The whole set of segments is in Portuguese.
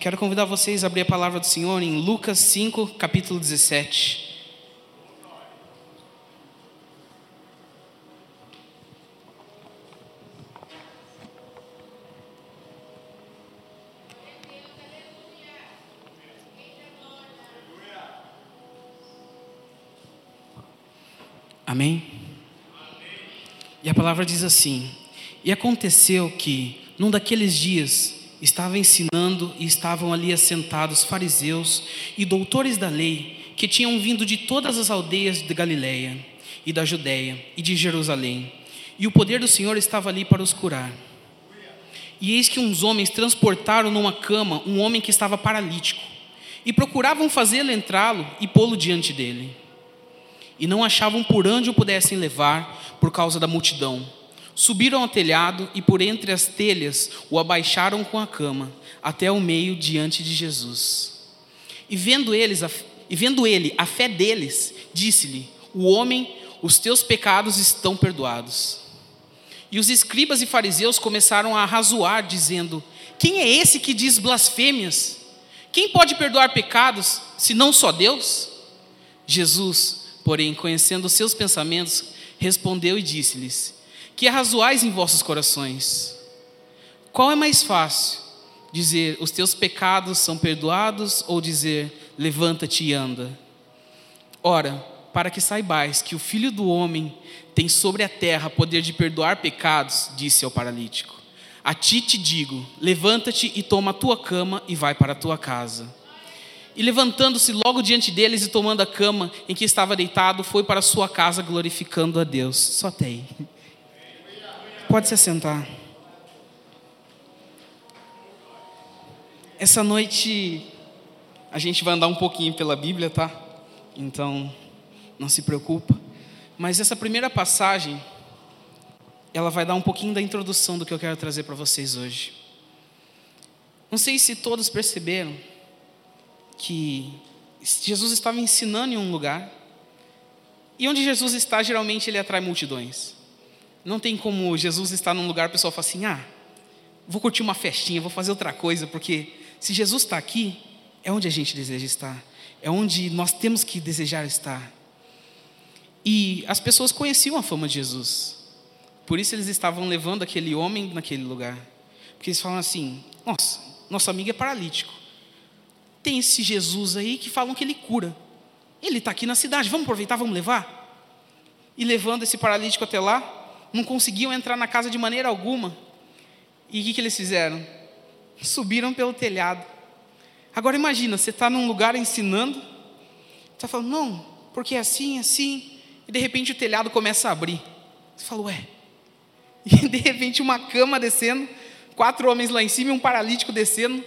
Quero convidar vocês a abrir a palavra do Senhor em Lucas 5, capítulo 17. Amém? E a palavra diz assim: E aconteceu que, num daqueles dias, estava ensinando e estavam ali assentados fariseus e doutores da lei, que tinham vindo de todas as aldeias de Galiléia e da Judéia e de Jerusalém. E o poder do Senhor estava ali para os curar. E eis que uns homens transportaram numa cama um homem que estava paralítico, e procuravam fazê-lo entrá-lo e pô-lo diante dele e não achavam por onde o pudessem levar por causa da multidão. Subiram ao telhado e por entre as telhas o abaixaram com a cama até o meio diante de Jesus. E vendo eles, e vendo ele a fé deles, disse-lhe: O homem, os teus pecados estão perdoados. E os escribas e fariseus começaram a razoar, dizendo: Quem é esse que diz blasfêmias? Quem pode perdoar pecados, se não só Deus? Jesus porém, conhecendo os seus pensamentos, respondeu e disse-lhes: Que arrazoais em vossos corações? Qual é mais fácil? Dizer, os teus pecados são perdoados, ou dizer, levanta-te e anda? Ora, para que saibais que o Filho do Homem tem sobre a terra poder de perdoar pecados, disse ao paralítico: A ti te digo, levanta-te e toma a tua cama e vai para a tua casa. E levantando-se logo diante deles e tomando a cama em que estava deitado, foi para sua casa glorificando a Deus. Só tem. Pode se assentar. Essa noite a gente vai andar um pouquinho pela Bíblia, tá? Então, não se preocupa. Mas essa primeira passagem, ela vai dar um pouquinho da introdução do que eu quero trazer para vocês hoje. Não sei se todos perceberam, que Jesus estava ensinando em um lugar, e onde Jesus está, geralmente ele atrai multidões. Não tem como Jesus estar num lugar, o pessoal fala assim: ah, vou curtir uma festinha, vou fazer outra coisa, porque se Jesus está aqui, é onde a gente deseja estar, é onde nós temos que desejar estar. E as pessoas conheciam a fama de Jesus, por isso eles estavam levando aquele homem naquele lugar, porque eles falam assim: nossa, nosso amigo é paralítico tem esse Jesus aí que falam que ele cura. Ele está aqui na cidade, vamos aproveitar, vamos levar? E levando esse paralítico até lá, não conseguiam entrar na casa de maneira alguma. E o que, que eles fizeram? Subiram pelo telhado. Agora imagina, você está num lugar ensinando, está falando, não, porque é assim, assim, e de repente o telhado começa a abrir. Você fala, ué. E de repente uma cama descendo, quatro homens lá em cima e um paralítico descendo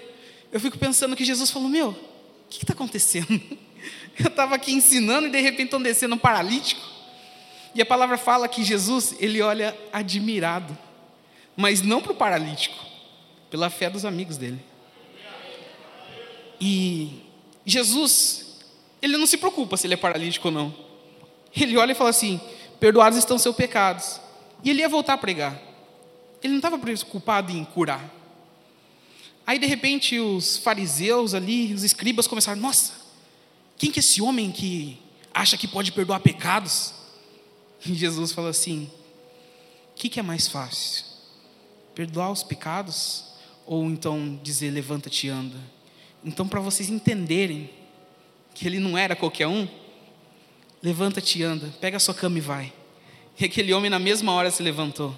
eu fico pensando que Jesus falou: Meu, o que está acontecendo? Eu estava aqui ensinando e de repente estão descendo um paralítico. E a palavra fala que Jesus, ele olha admirado, mas não para o paralítico, pela fé dos amigos dele. E Jesus, ele não se preocupa se ele é paralítico ou não. Ele olha e fala assim: Perdoados estão seus pecados. E ele ia voltar a pregar. Ele não estava preocupado em curar. Aí de repente os fariseus ali, os escribas começaram: Nossa, quem que é esse homem que acha que pode perdoar pecados? E Jesus falou assim: O que, que é mais fácil? Perdoar os pecados? Ou então dizer levanta-te e anda? Então, para vocês entenderem que ele não era qualquer um, levanta-te e anda, pega a sua cama e vai. E aquele homem na mesma hora se levantou.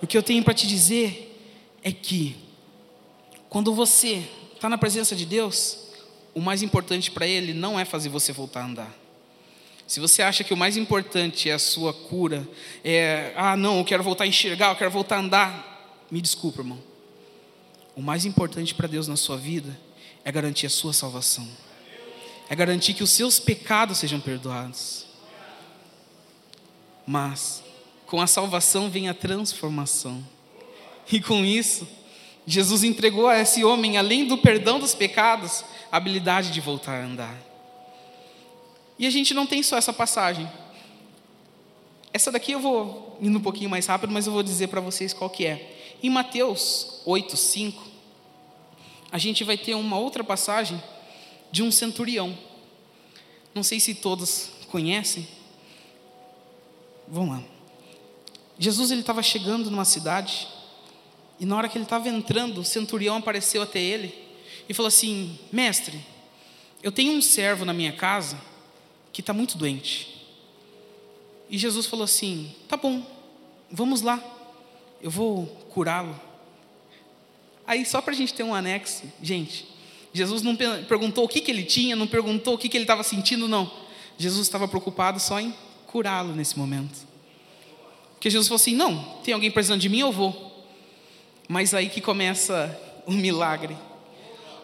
O que eu tenho para te dizer é que quando você está na presença de Deus, o mais importante para Ele não é fazer você voltar a andar. Se você acha que o mais importante é a sua cura, é, ah, não, eu quero voltar a enxergar, eu quero voltar a andar, me desculpa, irmão. O mais importante para Deus na sua vida é garantir a sua salvação, é garantir que os seus pecados sejam perdoados. Mas, com a salvação vem a transformação, e com isso, Jesus entregou a esse homem, além do perdão dos pecados, a habilidade de voltar a andar. E a gente não tem só essa passagem. Essa daqui eu vou indo um pouquinho mais rápido, mas eu vou dizer para vocês qual que é. Em Mateus 8, 5, a gente vai ter uma outra passagem de um centurião. Não sei se todos conhecem. Vamos lá. Jesus ele estava chegando numa cidade e na hora que ele estava entrando, o centurião apareceu até ele e falou assim: Mestre, eu tenho um servo na minha casa que está muito doente. E Jesus falou assim: Tá bom, vamos lá, eu vou curá-lo. Aí, só para a gente ter um anexo, gente, Jesus não perguntou o que, que ele tinha, não perguntou o que, que ele estava sentindo, não. Jesus estava preocupado só em curá-lo nesse momento. Porque Jesus falou assim: Não, tem alguém precisando de mim, eu vou. Mas aí que começa o milagre.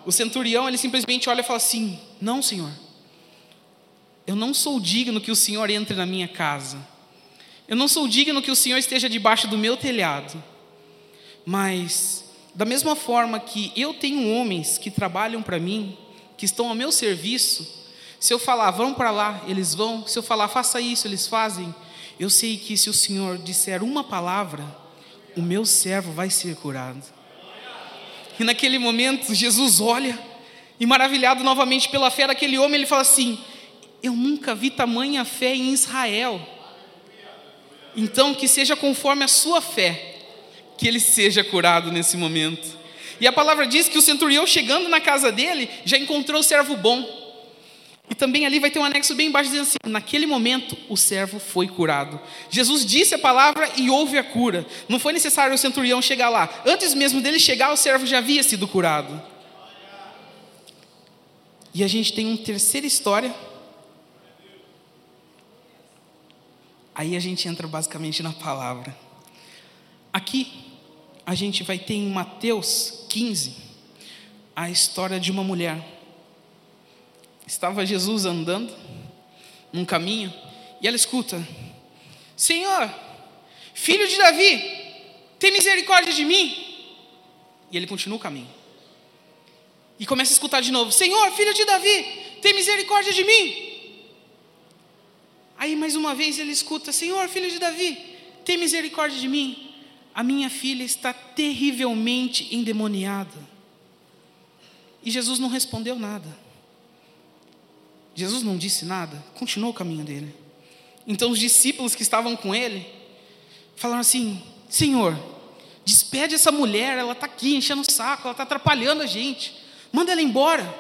O centurião, ele simplesmente olha e fala assim: Não, Senhor, eu não sou digno que o Senhor entre na minha casa. Eu não sou digno que o Senhor esteja debaixo do meu telhado. Mas, da mesma forma que eu tenho homens que trabalham para mim, que estão ao meu serviço, se eu falar, vão para lá, eles vão. Se eu falar, faça isso, eles fazem. Eu sei que se o Senhor disser uma palavra, o meu servo vai ser curado. E naquele momento, Jesus olha, e maravilhado novamente pela fé daquele homem, ele fala assim: Eu nunca vi tamanha fé em Israel. Então, que seja conforme a sua fé, que ele seja curado nesse momento. E a palavra diz que o centurião, chegando na casa dele, já encontrou o servo bom. E também ali vai ter um anexo bem embaixo dizendo assim: naquele momento o servo foi curado. Jesus disse a palavra e houve a cura. Não foi necessário o centurião chegar lá. Antes mesmo dele chegar, o servo já havia sido curado. E a gente tem uma terceira história. Aí a gente entra basicamente na palavra. Aqui a gente vai ter em Mateus 15 a história de uma mulher Estava Jesus andando num caminho e ela escuta: Senhor, filho de Davi, tem misericórdia de mim. E ele continua o caminho. E começa a escutar de novo: Senhor, filho de Davi, tem misericórdia de mim. Aí mais uma vez ele escuta: Senhor, filho de Davi, tem misericórdia de mim. A minha filha está terrivelmente endemoniada. E Jesus não respondeu nada. Jesus não disse nada, continuou o caminho dele. Então os discípulos que estavam com ele falaram assim: Senhor, despede essa mulher, ela está aqui enchendo o saco, ela está atrapalhando a gente, manda ela embora.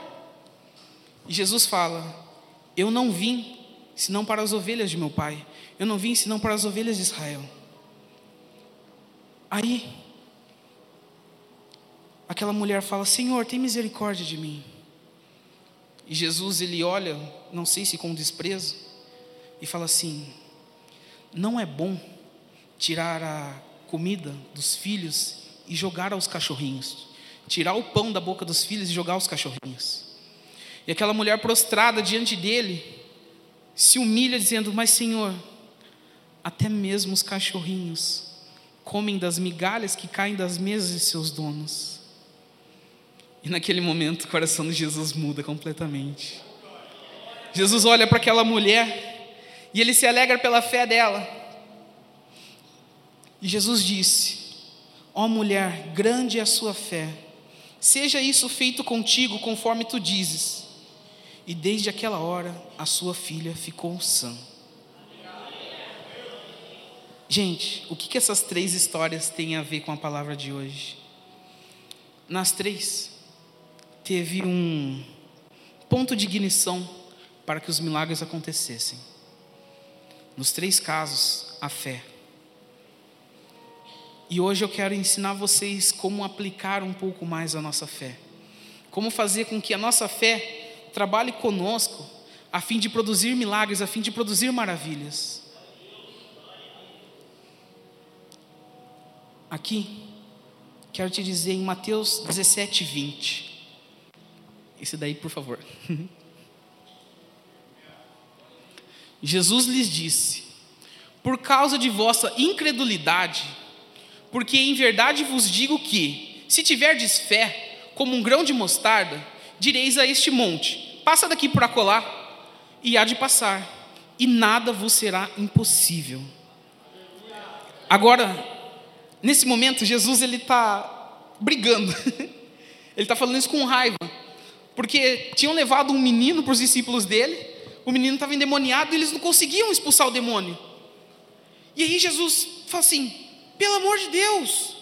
E Jesus fala: Eu não vim senão para as ovelhas de meu pai, eu não vim senão para as ovelhas de Israel. Aí, aquela mulher fala: Senhor, tem misericórdia de mim. E Jesus ele olha, não sei se com desprezo, e fala assim: Não é bom tirar a comida dos filhos e jogar aos cachorrinhos. Tirar o pão da boca dos filhos e jogar aos cachorrinhos. E aquela mulher prostrada diante dele se humilha dizendo: Mas Senhor, até mesmo os cachorrinhos comem das migalhas que caem das mesas de seus donos. E naquele momento o coração de Jesus muda completamente. Jesus olha para aquela mulher e ele se alegra pela fé dela. E Jesus disse: Ó oh, mulher, grande é a sua fé, seja isso feito contigo conforme tu dizes. E desde aquela hora a sua filha ficou sã. Gente, o que, que essas três histórias têm a ver com a palavra de hoje? Nas três, teve um ponto de ignição para que os milagres acontecessem. Nos três casos, a fé. E hoje eu quero ensinar vocês como aplicar um pouco mais a nossa fé. Como fazer com que a nossa fé trabalhe conosco a fim de produzir milagres, a fim de produzir maravilhas. Aqui, quero te dizer em Mateus 17, 20. Esse daí, por favor. Jesus lhes disse: Por causa de vossa incredulidade, porque em verdade vos digo que, se tiverdes fé, como um grão de mostarda, direis a este monte: Passa daqui para acolá, e há de passar, e nada vos será impossível. Agora, nesse momento, Jesus ele está brigando. Ele está falando isso com raiva, porque tinham levado um menino para os discípulos dele, o menino estava endemoniado e eles não conseguiam expulsar o demônio. E aí Jesus fala assim: pelo amor de Deus,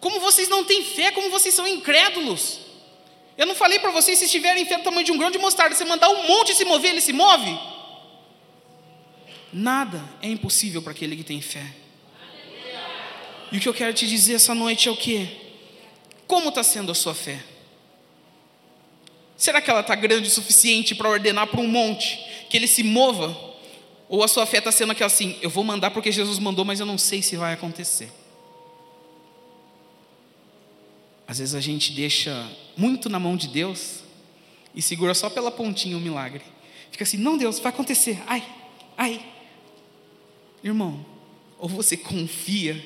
como vocês não têm fé, como vocês são incrédulos. Eu não falei para vocês, se estiverem fé do tamanho de um grão de mostarda, você mandar um monte se mover, ele se move? Nada é impossível para aquele que tem fé. E o que eu quero te dizer essa noite é o que? Como está sendo a sua fé? Será que ela está grande o suficiente para ordenar para um monte que ele se mova? Ou a sua fé está sendo aquela assim: eu vou mandar porque Jesus mandou, mas eu não sei se vai acontecer? Às vezes a gente deixa muito na mão de Deus e segura só pela pontinha o milagre. Fica assim: não, Deus, vai acontecer. Ai, ai. Irmão, ou você confia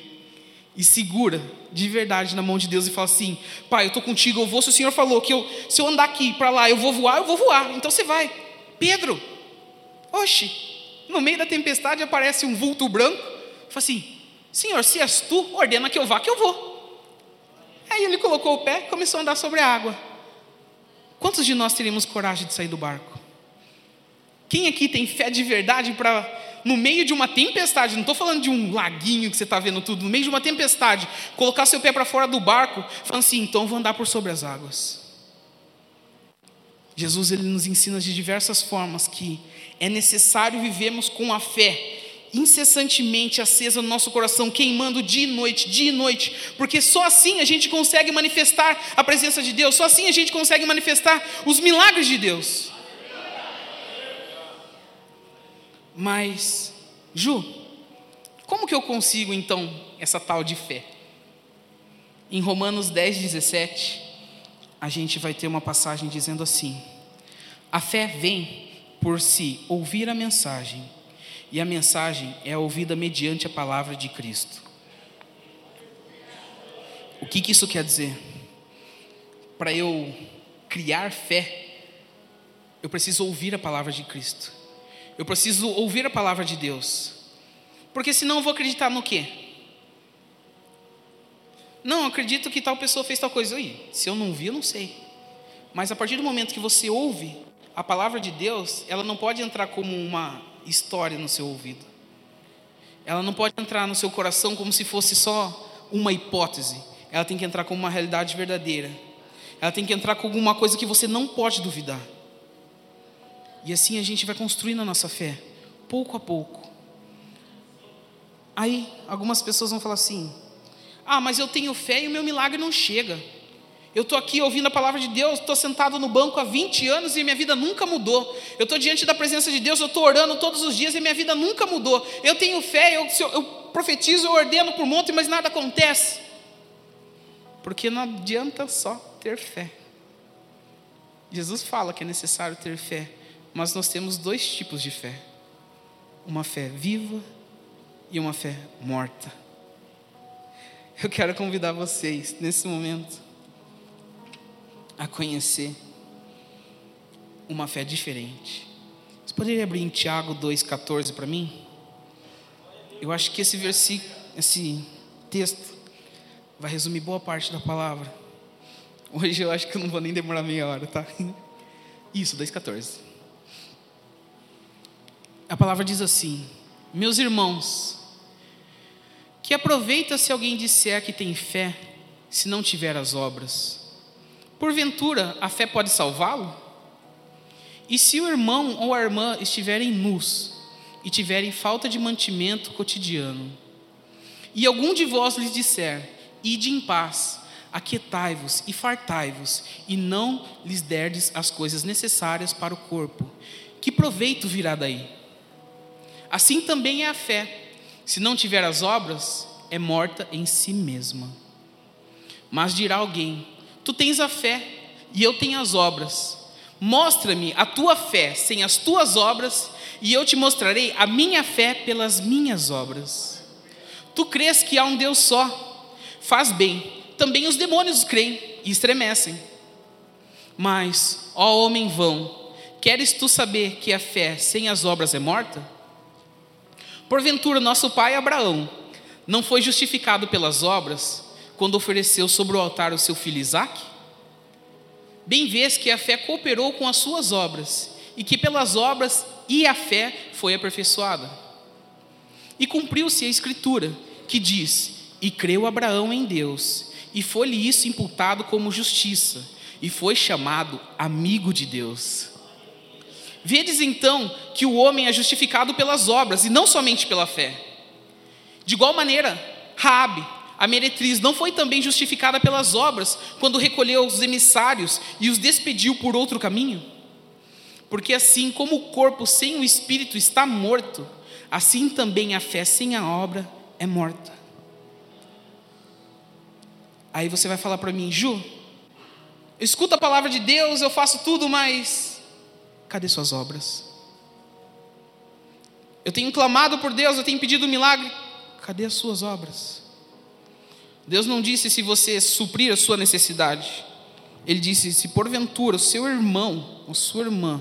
e segura de verdade na mão de Deus e fala assim: Pai, eu estou contigo, eu vou. Se o Senhor falou que eu, se eu andar aqui para lá, eu vou voar, eu vou voar. Então você vai. Pedro, oxe, no meio da tempestade aparece um vulto branco. Fala assim: Senhor, se és tu, ordena que eu vá, que eu vou. Aí ele colocou o pé e começou a andar sobre a água. Quantos de nós teríamos coragem de sair do barco? Quem aqui tem fé de verdade para, no meio de uma tempestade, não estou falando de um laguinho que você está vendo tudo, no meio de uma tempestade, colocar seu pé para fora do barco, falando assim: então vou andar por sobre as águas. Jesus ele nos ensina de diversas formas que é necessário vivermos com a fé incessantemente acesa no nosso coração, queimando dia e noite, dia e noite, porque só assim a gente consegue manifestar a presença de Deus, só assim a gente consegue manifestar os milagres de Deus. Mas, Ju, como que eu consigo então essa tal de fé? Em Romanos 10, 17, a gente vai ter uma passagem dizendo assim: A fé vem por se ouvir a mensagem e a mensagem é ouvida mediante a palavra de Cristo. O que, que isso quer dizer? Para eu criar fé, eu preciso ouvir a palavra de Cristo. Eu preciso ouvir a palavra de Deus. Porque senão eu vou acreditar no quê? Não, acredito que tal pessoa fez tal coisa. aí. se eu não vi, eu não sei. Mas a partir do momento que você ouve a palavra de Deus, ela não pode entrar como uma história no seu ouvido. Ela não pode entrar no seu coração como se fosse só uma hipótese. Ela tem que entrar como uma realidade verdadeira. Ela tem que entrar com alguma coisa que você não pode duvidar. E assim a gente vai construindo a nossa fé, pouco a pouco. Aí, algumas pessoas vão falar assim: Ah, mas eu tenho fé e o meu milagre não chega. Eu estou aqui ouvindo a palavra de Deus, estou sentado no banco há 20 anos e minha vida nunca mudou. Eu estou diante da presença de Deus, eu estou orando todos os dias e minha vida nunca mudou. Eu tenho fé, eu, eu, profetizo, eu ordeno por monte, mas nada acontece. Porque não adianta só ter fé. Jesus fala que é necessário ter fé, mas nós temos dois tipos de fé: uma fé viva e uma fé morta. Eu quero convidar vocês nesse momento a conhecer uma fé diferente. Você poderia abrir em Tiago 2,14 para mim? Eu acho que esse versículo, esse texto, vai resumir boa parte da palavra. Hoje eu acho que eu não vou nem demorar meia hora, tá? Isso, 2,14. A palavra diz assim: Meus irmãos, que aproveita se alguém disser que tem fé, se não tiver as obras. Porventura, a fé pode salvá-lo? E se o irmão ou a irmã estiverem nus e tiverem falta de mantimento cotidiano, e algum de vós lhes disser: Ide em paz, aquietai-vos e fartai-vos, e não lhes derdes as coisas necessárias para o corpo, que proveito virá daí? Assim também é a fé, se não tiver as obras, é morta em si mesma. Mas dirá alguém: Tu tens a fé e eu tenho as obras. Mostra-me a tua fé sem as tuas obras, e eu te mostrarei a minha fé pelas minhas obras. Tu crês que há um Deus só, faz bem, também os demônios creem e estremecem. Mas, ó homem vão, queres tu saber que a fé sem as obras é morta? Porventura, nosso pai Abraão não foi justificado pelas obras quando ofereceu sobre o altar o seu filho Isaque? bem vês que a fé cooperou com as suas obras, e que pelas obras e a fé foi aperfeiçoada. E cumpriu-se a Escritura, que diz: E creu Abraão em Deus, e foi-lhe isso imputado como justiça, e foi chamado amigo de Deus. Vedes então que o homem é justificado pelas obras, e não somente pela fé. De igual maneira, Raabe, a meretriz, não foi também justificada pelas obras quando recolheu os emissários e os despediu por outro caminho? Porque assim como o corpo sem o espírito está morto, assim também a fé sem a obra é morta. Aí você vai falar para mim, Ju, eu escuto a palavra de Deus, eu faço tudo, mas cadê suas obras? Eu tenho clamado por Deus, eu tenho pedido um milagre, cadê as suas obras? Deus não disse se você suprir a sua necessidade, Ele disse: se porventura o seu irmão ou sua irmã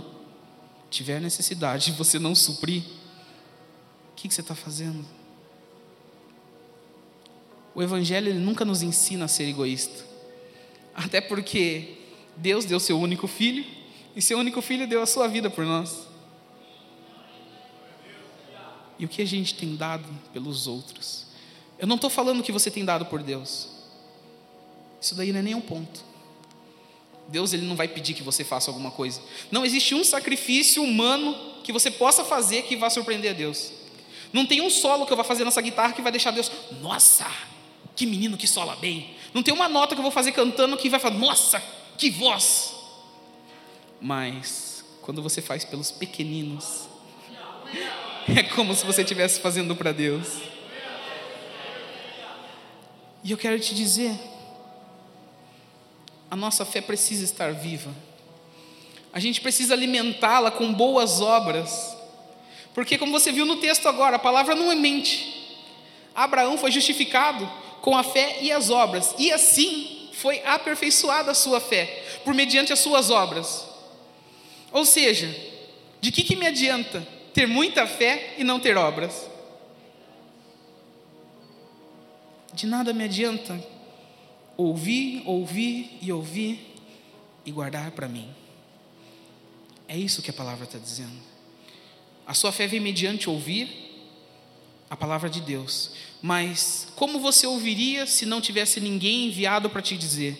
tiver necessidade e você não suprir, o que, que você está fazendo? O Evangelho ele nunca nos ensina a ser egoísta, até porque Deus deu seu único filho e seu único filho deu a sua vida por nós. E o que a gente tem dado pelos outros? Eu não estou falando que você tem dado por Deus. Isso daí não é nem um ponto. Deus ele não vai pedir que você faça alguma coisa. Não existe um sacrifício humano que você possa fazer que vá surpreender a Deus. Não tem um solo que eu vou fazer nessa guitarra que vai deixar Deus, nossa, que menino que sola bem. Não tem uma nota que eu vou fazer cantando que vai falar, nossa, que voz. Mas quando você faz pelos pequeninos, é como se você estivesse fazendo para Deus. E eu quero te dizer, a nossa fé precisa estar viva. A gente precisa alimentá-la com boas obras. Porque, como você viu no texto agora, a palavra não é mente. Abraão foi justificado com a fé e as obras, e assim foi aperfeiçoada a sua fé, por mediante as suas obras. Ou seja, de que, que me adianta ter muita fé e não ter obras? De nada me adianta ouvir, ouvir e ouvir e guardar para mim. É isso que a palavra está dizendo. A sua fé vem mediante ouvir a palavra de Deus. Mas como você ouviria se não tivesse ninguém enviado para te dizer?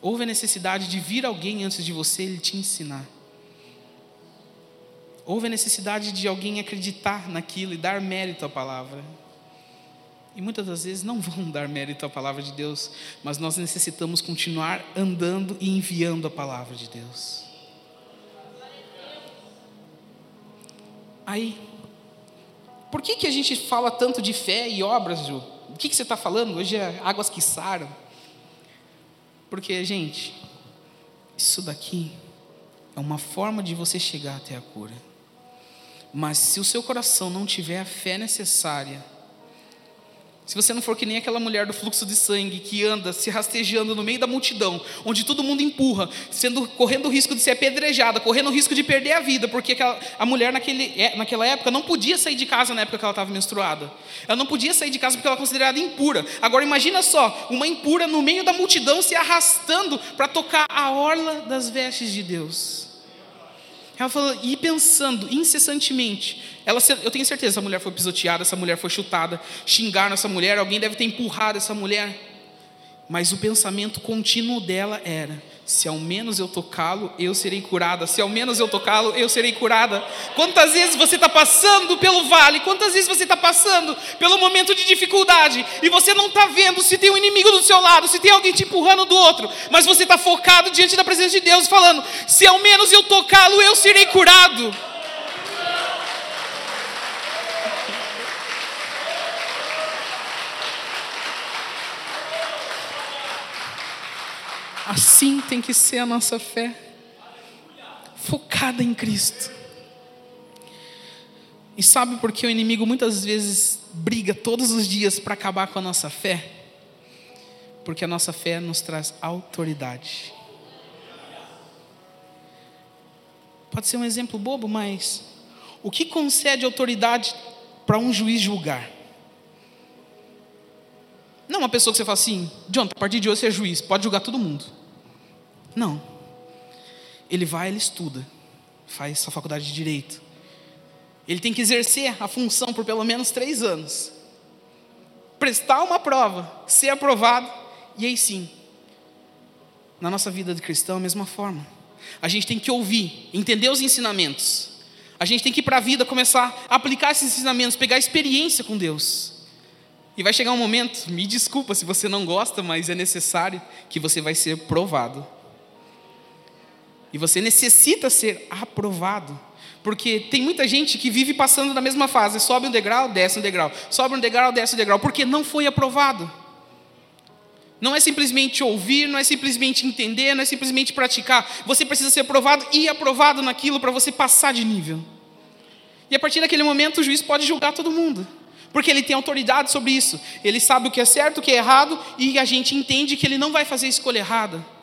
Houve a necessidade de vir alguém antes de você e te ensinar. Houve a necessidade de alguém acreditar naquilo e dar mérito à palavra. E muitas das vezes não vão dar mérito à palavra de Deus, mas nós necessitamos continuar andando e enviando a palavra de Deus. Aí, por que, que a gente fala tanto de fé e obras, Ju? O que, que você está falando? Hoje é águas que saram. Porque, gente, isso daqui é uma forma de você chegar até a cura. Mas se o seu coração não tiver a fé necessária, se você não for que nem aquela mulher do fluxo de sangue que anda se rastejando no meio da multidão, onde todo mundo empurra, sendo correndo o risco de ser apedrejada, correndo o risco de perder a vida, porque aquela, a mulher naquele, é, naquela época não podia sair de casa na época que ela estava menstruada. Ela não podia sair de casa porque ela era considerada impura. Agora imagina só, uma impura no meio da multidão se arrastando para tocar a orla das vestes de Deus. Ela falou, e pensando incessantemente, ela, eu tenho certeza, essa mulher foi pisoteada, essa mulher foi chutada, xingaram essa mulher, alguém deve ter empurrado essa mulher. Mas o pensamento contínuo dela era: se ao menos eu tocá-lo, eu serei curada. Se ao menos eu tocá-lo, eu serei curada. Quantas vezes você está passando pelo vale, quantas vezes você está passando pelo momento de dificuldade, e você não está vendo se tem um inimigo do seu lado, se tem alguém te empurrando do outro, mas você está focado diante da presença de Deus, falando: se ao menos eu tocá-lo, eu serei curado. Assim tem que ser a nossa fé, focada em Cristo. E sabe por que o inimigo muitas vezes briga todos os dias para acabar com a nossa fé? Porque a nossa fé nos traz autoridade. Pode ser um exemplo bobo, mas o que concede autoridade para um juiz julgar? Não uma pessoa que você fala assim, John, a partir de hoje você é juiz, pode julgar todo mundo. Não. Ele vai, ele estuda, faz sua faculdade de direito. Ele tem que exercer a função por pelo menos três anos, prestar uma prova, ser aprovado, e aí sim. Na nossa vida de cristão, a mesma forma. A gente tem que ouvir, entender os ensinamentos. A gente tem que ir para a vida começar a aplicar esses ensinamentos, pegar experiência com Deus. E vai chegar um momento, me desculpa se você não gosta, mas é necessário que você vai ser provado. E você necessita ser aprovado. Porque tem muita gente que vive passando na mesma fase, sobe um degrau, desce um degrau, sobe um degrau, desce um degrau, porque não foi aprovado. Não é simplesmente ouvir, não é simplesmente entender, não é simplesmente praticar. Você precisa ser aprovado e aprovado naquilo para você passar de nível. E a partir daquele momento o juiz pode julgar todo mundo porque ele tem autoridade sobre isso. Ele sabe o que é certo, o que é errado, e a gente entende que ele não vai fazer escolha errada.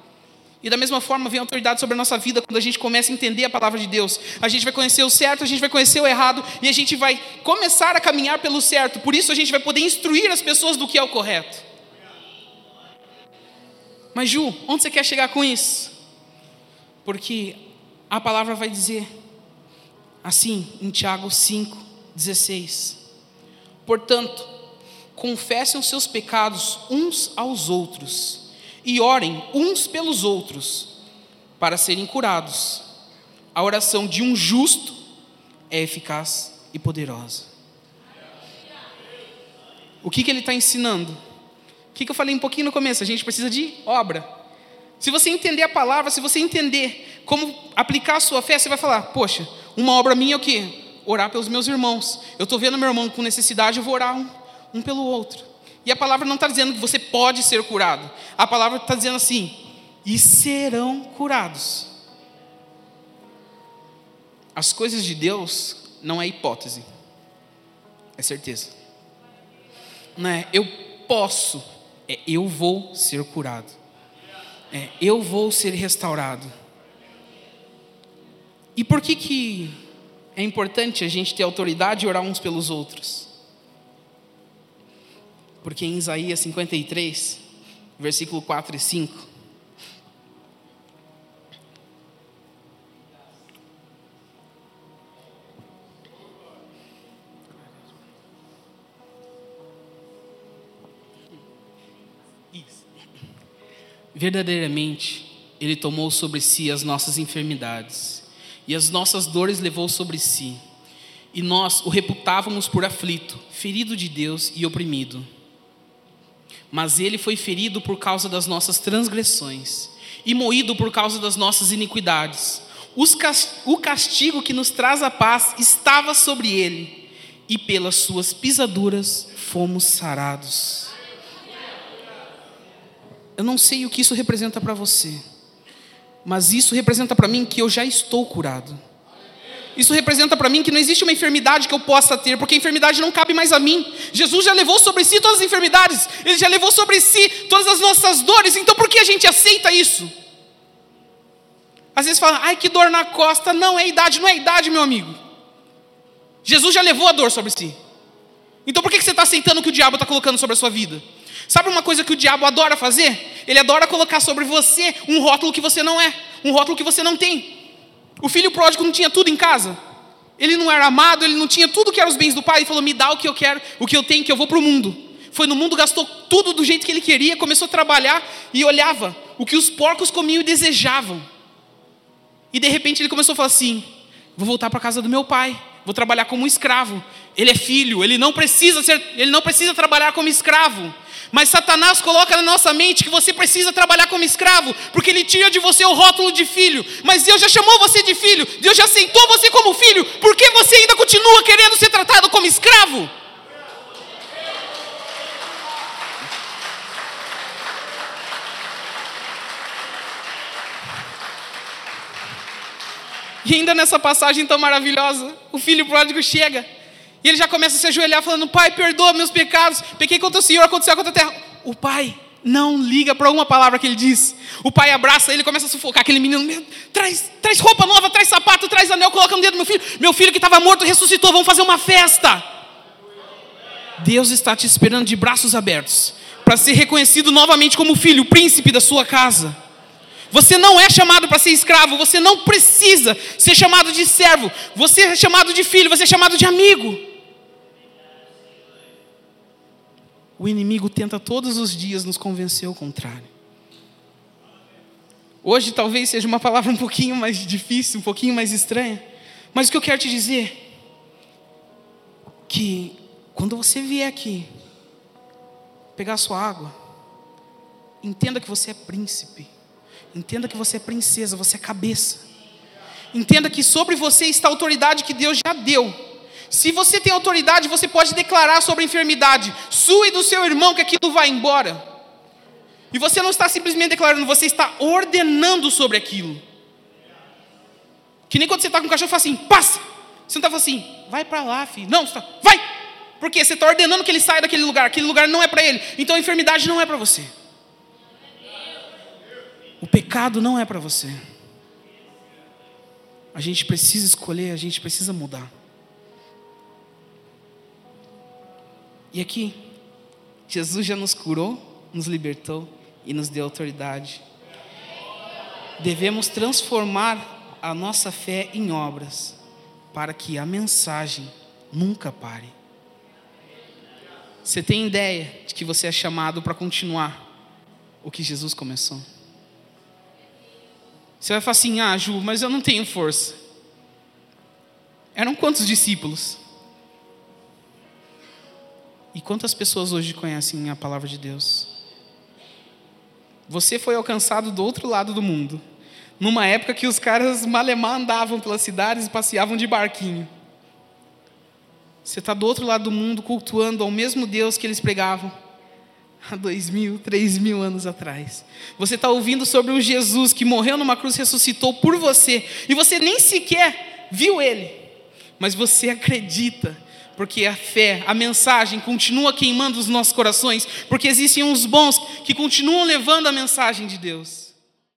E da mesma forma vem autoridade sobre a nossa vida quando a gente começa a entender a palavra de Deus. A gente vai conhecer o certo, a gente vai conhecer o errado e a gente vai começar a caminhar pelo certo. Por isso a gente vai poder instruir as pessoas do que é o correto. Mas Ju, onde você quer chegar com isso? Porque a palavra vai dizer assim em Tiago 5, 16. Portanto, confessem os seus pecados uns aos outros e orem uns pelos outros para serem curados. A oração de um justo é eficaz e poderosa. O que, que ele está ensinando? O que, que eu falei um pouquinho no começo? A gente precisa de obra. Se você entender a palavra, se você entender como aplicar a sua fé, você vai falar: Poxa, uma obra minha é o quê? orar pelos meus irmãos. Eu estou vendo meu irmão com necessidade, eu vou orar um, um pelo outro. E a palavra não está dizendo que você pode ser curado. A palavra está dizendo assim: e serão curados. As coisas de Deus não é hipótese, é certeza. Não é eu posso, é eu vou ser curado. É eu vou ser restaurado. E por que que é importante a gente ter autoridade e orar uns pelos outros. Porque em Isaías 53, versículo 4 e 5, Verdadeiramente, Ele tomou sobre si as nossas enfermidades e as nossas dores levou sobre si. E nós o reputávamos por aflito, ferido de Deus e oprimido. Mas ele foi ferido por causa das nossas transgressões e moído por causa das nossas iniquidades. O castigo que nos traz a paz estava sobre ele, e pelas suas pisaduras fomos sarados. Eu não sei o que isso representa para você mas isso representa para mim que eu já estou curado. Isso representa para mim que não existe uma enfermidade que eu possa ter, porque a enfermidade não cabe mais a mim. Jesus já levou sobre si todas as enfermidades, ele já levou sobre si todas as nossas dores, então por que a gente aceita isso? Às vezes fala, ai que dor na costa, não é idade, não é idade, meu amigo. Jesus já levou a dor sobre si. Então por que você está aceitando o que o diabo está colocando sobre a sua vida? Sabe uma coisa que o diabo adora fazer? Ele adora colocar sobre você um rótulo que você não é, um rótulo que você não tem. O filho pródigo não tinha tudo em casa. Ele não era amado, ele não tinha tudo que eram os bens do pai. Ele falou: Me dá o que eu quero, o que eu tenho, que eu vou para o mundo. Foi no mundo, gastou tudo do jeito que ele queria, começou a trabalhar e olhava o que os porcos comiam e desejavam. E de repente ele começou a falar assim: Vou voltar para a casa do meu pai, vou trabalhar como escravo. Ele é filho, ele não precisa ser, ele não precisa trabalhar como escravo. Mas Satanás coloca na nossa mente que você precisa trabalhar como escravo, porque ele tira de você o rótulo de filho. Mas Deus já chamou você de filho, Deus já aceitou você como filho, por que você ainda continua querendo ser tratado como escravo? E ainda nessa passagem tão maravilhosa, o filho pródigo chega e ele já começa a se ajoelhar, falando: Pai, perdoa meus pecados, pequei contra o Senhor, aconteceu contra a terra. O pai não liga para uma palavra que ele diz. O pai abraça ele, começa a sufocar aquele menino. Traz, traz roupa nova, traz sapato, traz anel, coloca no dedo do meu filho. Meu filho que estava morto ressuscitou, vamos fazer uma festa. Deus está te esperando de braços abertos para ser reconhecido novamente como filho, príncipe da sua casa. Você não é chamado para ser escravo, você não precisa ser chamado de servo, você é chamado de filho, você é chamado de amigo. O inimigo tenta todos os dias nos convencer ao contrário. Hoje talvez seja uma palavra um pouquinho mais difícil, um pouquinho mais estranha, mas o que eu quero te dizer que quando você vier aqui pegar a sua água, entenda que você é príncipe. Entenda que você é princesa, você é cabeça. Entenda que sobre você está a autoridade que Deus já deu. Se você tem autoridade, você pode declarar sobre a enfermidade sua e do seu irmão que aquilo vai embora. E você não está simplesmente declarando, você está ordenando sobre aquilo. Que nem quando você está com o cachorro, fala assim, passa. Você não está falando assim, vai para lá, filho. Não, você está, vai. Porque você está ordenando que ele saia daquele lugar. Aquele lugar não é para ele. Então a enfermidade não é para você. O pecado não é para você. A gente precisa escolher, a gente precisa mudar. E aqui, Jesus já nos curou, nos libertou e nos deu autoridade. Devemos transformar a nossa fé em obras, para que a mensagem nunca pare. Você tem ideia de que você é chamado para continuar o que Jesus começou? Você vai falar assim: ah, Ju, mas eu não tenho força. Eram quantos discípulos? E quantas pessoas hoje conhecem a palavra de Deus? Você foi alcançado do outro lado do mundo, numa época que os caras malemar andavam pelas cidades e passeavam de barquinho. Você está do outro lado do mundo cultuando ao mesmo Deus que eles pregavam há dois mil, três mil anos atrás. Você está ouvindo sobre um Jesus que morreu numa cruz e ressuscitou por você, e você nem sequer viu ele, mas você acredita, porque a fé, a mensagem continua queimando os nossos corações, porque existem uns bons que continuam levando a mensagem de Deus.